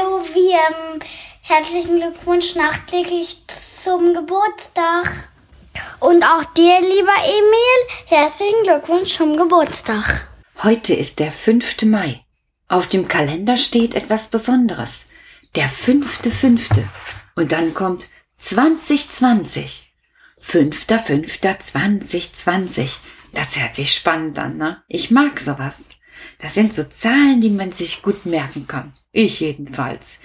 ähm, herzlichen Glückwunsch nachträglich zum Geburtstag. Und auch dir, lieber Emil, herzlichen Glückwunsch zum Geburtstag. Heute ist der 5. Mai. Auf dem Kalender steht etwas Besonderes. Der fünfte fünfte. Und dann kommt 2020. Fünfter fünfter 2020. Das hört sich spannend an, ne? Ich mag sowas. Das sind so Zahlen, die man sich gut merken kann. Ich jedenfalls.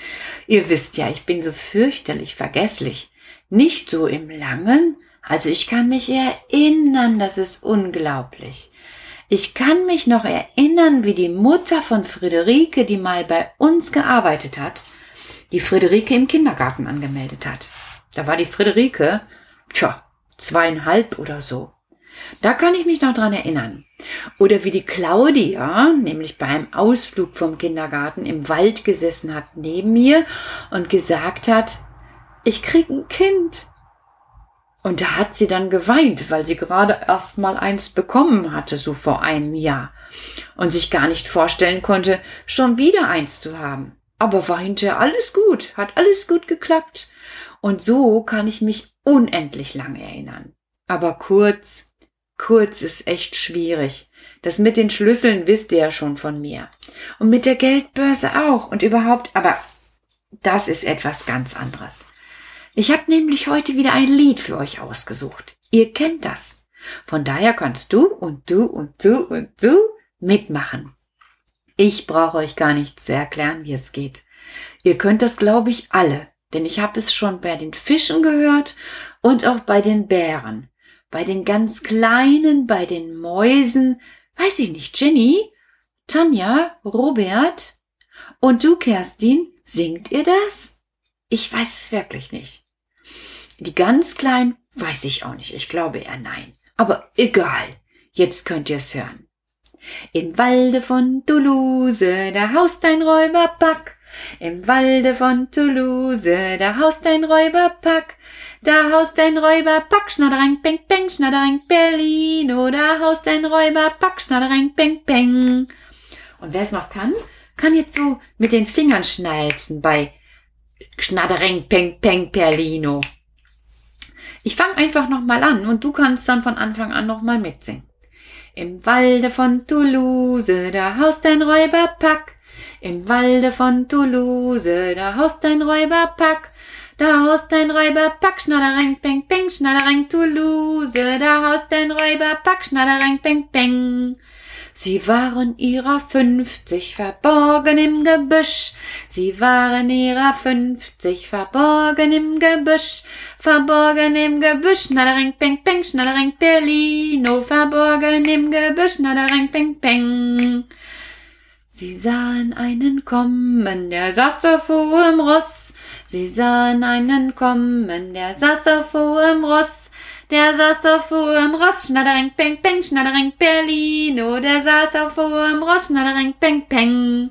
Ihr wisst ja, ich bin so fürchterlich vergesslich. Nicht so im Langen, also ich kann mich erinnern, das ist unglaublich. Ich kann mich noch erinnern, wie die Mutter von Friederike, die mal bei uns gearbeitet hat, die Friederike im Kindergarten angemeldet hat. Da war die Friederike, tja, zweieinhalb oder so. Da kann ich mich noch dran erinnern. Oder wie die Claudia, nämlich beim Ausflug vom Kindergarten im Wald gesessen hat neben mir und gesagt hat, ich krieg ein Kind. Und da hat sie dann geweint, weil sie gerade erst mal eins bekommen hatte, so vor einem Jahr. Und sich gar nicht vorstellen konnte, schon wieder eins zu haben. Aber war hinterher alles gut, hat alles gut geklappt. Und so kann ich mich unendlich lange erinnern. Aber kurz, kurz ist echt schwierig. Das mit den Schlüsseln wisst ihr ja schon von mir. Und mit der Geldbörse auch und überhaupt, aber das ist etwas ganz anderes. Ich habe nämlich heute wieder ein Lied für euch ausgesucht. Ihr kennt das. Von daher kannst du und du und du und du mitmachen. Ich brauche euch gar nicht zu erklären, wie es geht. Ihr könnt das, glaube ich, alle, denn ich habe es schon bei den Fischen gehört und auch bei den Bären, bei den ganz Kleinen, bei den Mäusen, weiß ich nicht, Jenny, Tanja, Robert und du, Kerstin, singt ihr das? Ich weiß es wirklich nicht. Die ganz kleinen weiß ich auch nicht. Ich glaube eher nein. Aber egal. Jetzt könnt ihr es hören. Im Walde von Toulouse, da haust ein Räuberpack. Im Walde von Toulouse, da haust ein Räuberpack. Da haust ein Räuberpack, schnaddereng, peng, peng, schnaddereng, Berlino. Da haust ein Räuberpack, schnaddereng, peng, peng. Und wer es noch kann, kann jetzt so mit den Fingern schnalzen bei Schnaddereng, peng, peng, Perlino. Ich fange einfach nochmal an und du kannst dann von Anfang an nochmal mitsingen. Im Walde von Toulouse, da haust ein Räuberpack. Im Walde von Toulouse, da haust ein Räuberpack. Da haust ein Räuberpack, schnaddereng, peng, peng, schnaddereng, Toulouse. Da haust ein Räuberpack, schnaddereng, peng, peng. Sie waren ihrer fünfzig verborgen im Gebüsch. Sie waren ihrer fünfzig verborgen im Gebüsch. Verborgen im Gebüsch, schnaddereng, peng, peng, schnaddereng, Berlino. Verborgen im Gebüsch, schnaddereng, peng, peng. Sie sahen einen kommen, der saß auf hohem Ross. Sie sahen einen kommen, der saß auf hohem Ross. Der saß auf hohem Ross, schnaddereng, peng, peng, schnaddereng, Berlino. Der saß auf hohem Ross, schnaddereng, peng, peng.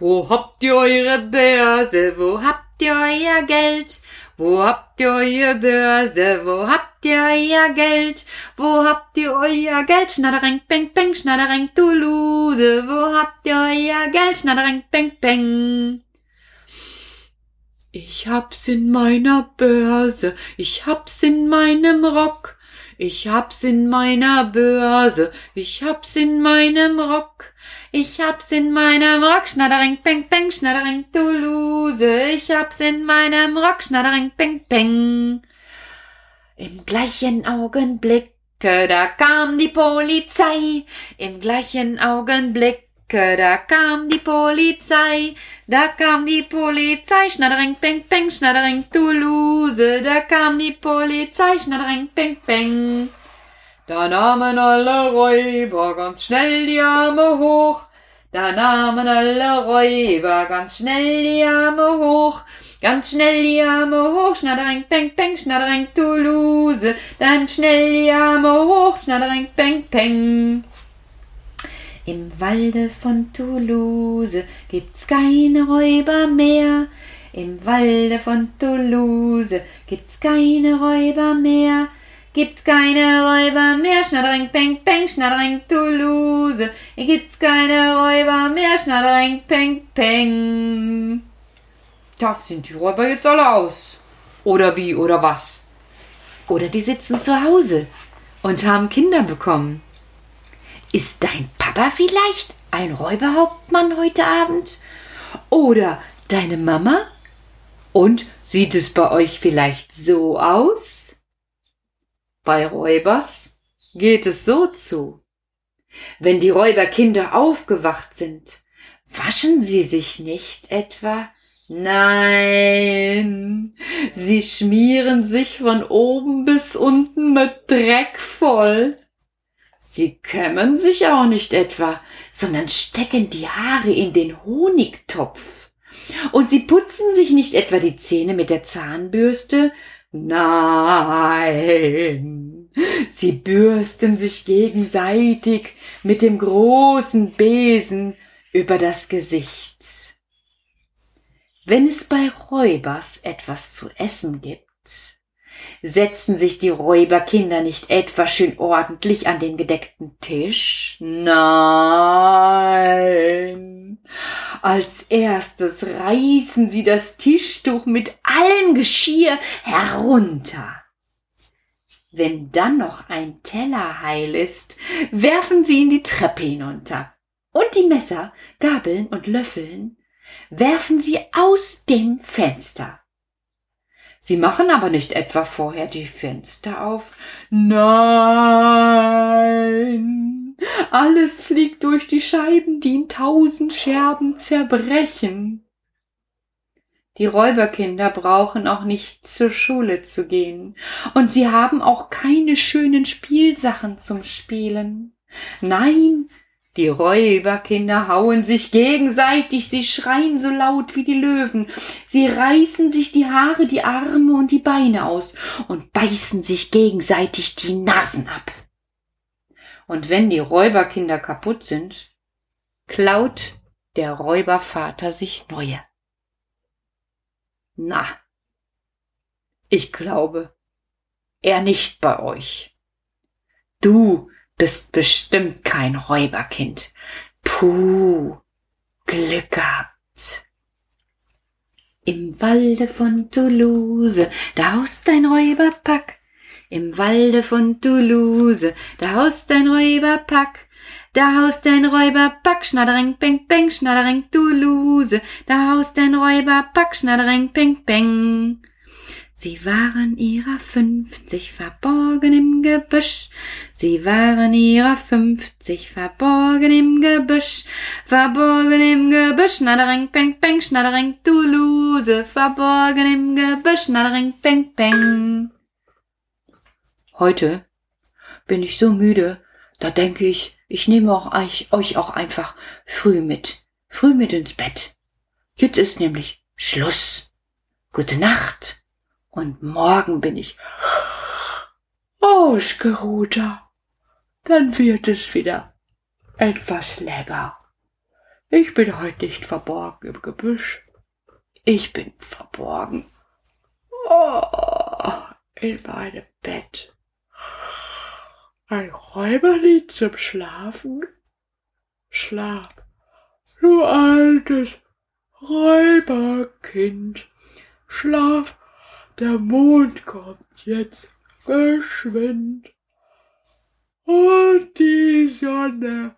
Wo habt ihr eure Börse? Wo habt ihr euer Geld? Wo habt ihr eure Börse? Wo habt ihr euer Geld? Wo habt ihr euer Geld? Schnaddereng, peng, peng, schnaddereng, Toulouse. Wo habt ihr euer Geld? Schnaddereng, peng, peng. Ich hab's in meiner Börse, ich hab's in meinem Rock, ich hab's in meiner Börse, ich hab's in meinem Rock, ich hab's in meinem Rock, schnattering, peng, peng, schnattering, Toulouse, ich hab's in meinem Rock, schnattering, peng, peng. Im gleichen Augenblick, da kam die Polizei, im gleichen Augenblick, da kam die Polizei, da kam die Polizei, schnattering, peng, peng, schnattering, Toulouse, da kam die Polizei, schnattering, peng, peng. Da nahmen alle Räuber ganz schnell die Arme hoch, da nahmen alle Räuber ganz schnell die Arme hoch, ganz schnell die Arme hoch, schnattering, peng, peng, schnattering, Toulouse, dann schnell die Arme hoch, schnattering, peng, peng. Im Walde von Toulouse gibt's keine Räuber mehr. Im Walde von Toulouse gibt's keine Räuber mehr. Gibt's keine Räuber mehr, schnattering, peng, peng, schnattering, Toulouse. Gibt's keine Räuber mehr, schnattering, peng, peng. Da sind die Räuber jetzt alle aus. Oder wie, oder was? Oder die sitzen zu Hause und haben Kinder bekommen. Ist dein Papa vielleicht ein Räuberhauptmann heute Abend? Oder deine Mama? Und sieht es bei euch vielleicht so aus? Bei Räubers geht es so zu. Wenn die Räuberkinder aufgewacht sind, waschen sie sich nicht etwa? Nein, sie schmieren sich von oben bis unten mit Dreck voll. Sie kämmen sich auch nicht etwa, sondern stecken die Haare in den Honigtopf. Und sie putzen sich nicht etwa die Zähne mit der Zahnbürste, Nein, sie bürsten sich gegenseitig mit dem großen Besen über das Gesicht. Wenn es bei Räubers etwas zu essen gibt, setzen sich die Räuberkinder nicht etwa schön ordentlich an den gedeckten Tisch? Nein. Als erstes reißen sie das Tischtuch mit allem Geschirr herunter. Wenn dann noch ein Teller heil ist, werfen sie ihn die Treppe hinunter. Und die Messer, Gabeln und Löffeln werfen sie aus dem Fenster. Sie machen aber nicht etwa vorher die Fenster auf. Nein, alles fliegt durch die Scheiben, die in tausend Scherben zerbrechen. Die Räuberkinder brauchen auch nicht zur Schule zu gehen, und sie haben auch keine schönen Spielsachen zum Spielen. Nein, die Räuberkinder hauen sich gegenseitig, sie schreien so laut wie die Löwen, sie reißen sich die Haare, die Arme und die Beine aus und beißen sich gegenseitig die Nasen ab. Und wenn die Räuberkinder kaputt sind, klaut der Räubervater sich neue. Na, ich glaube, er nicht bei euch. Du bist bestimmt kein Räuberkind. Puh, Glück gehabt. Im Walde von Toulouse, da haust ein Räuberpack. Im Walde von Toulouse, da haust ein Räuberpack. Da haust ein Räuberpack, schnadereng, peng, peng, schnadereng, Toulouse. Da haust ein Räuberpack, schnadereng, peng, peng. Sie waren ihrer fünfzig verborgen im Gebüsch. Sie waren ihrer fünfzig verborgen im Gebüsch. Verborgen im Gebüsch, schnadereng, peng, peng, schnadereng, Toulouse. Verborgen im Gebüsch, schnadereng, peng, peng. Heute bin ich so müde, da denke ich, ich nehme auch euch, euch auch einfach früh mit. Früh mit ins Bett. Jetzt ist nämlich Schluss. Gute Nacht und morgen bin ich ausgeruhter. Dann wird es wieder etwas länger. Ich bin heute nicht verborgen im Gebüsch. Ich bin verborgen oh, in meinem Bett. Ein Räuberlied zum Schlafen? Schlaf, du altes Räuberkind. Schlaf, der Mond kommt jetzt geschwind und die Sonne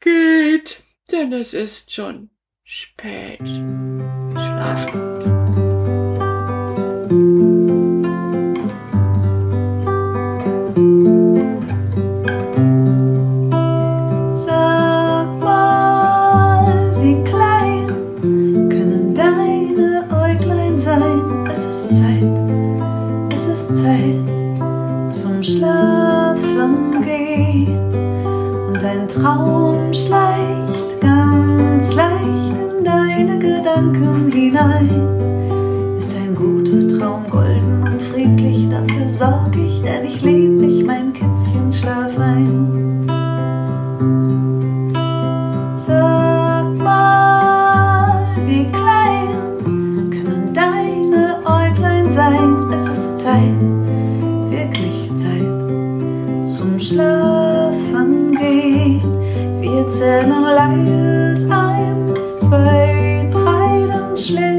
geht, denn es ist schon spät. Schlaf Eins, zwei, drei, dann schläfst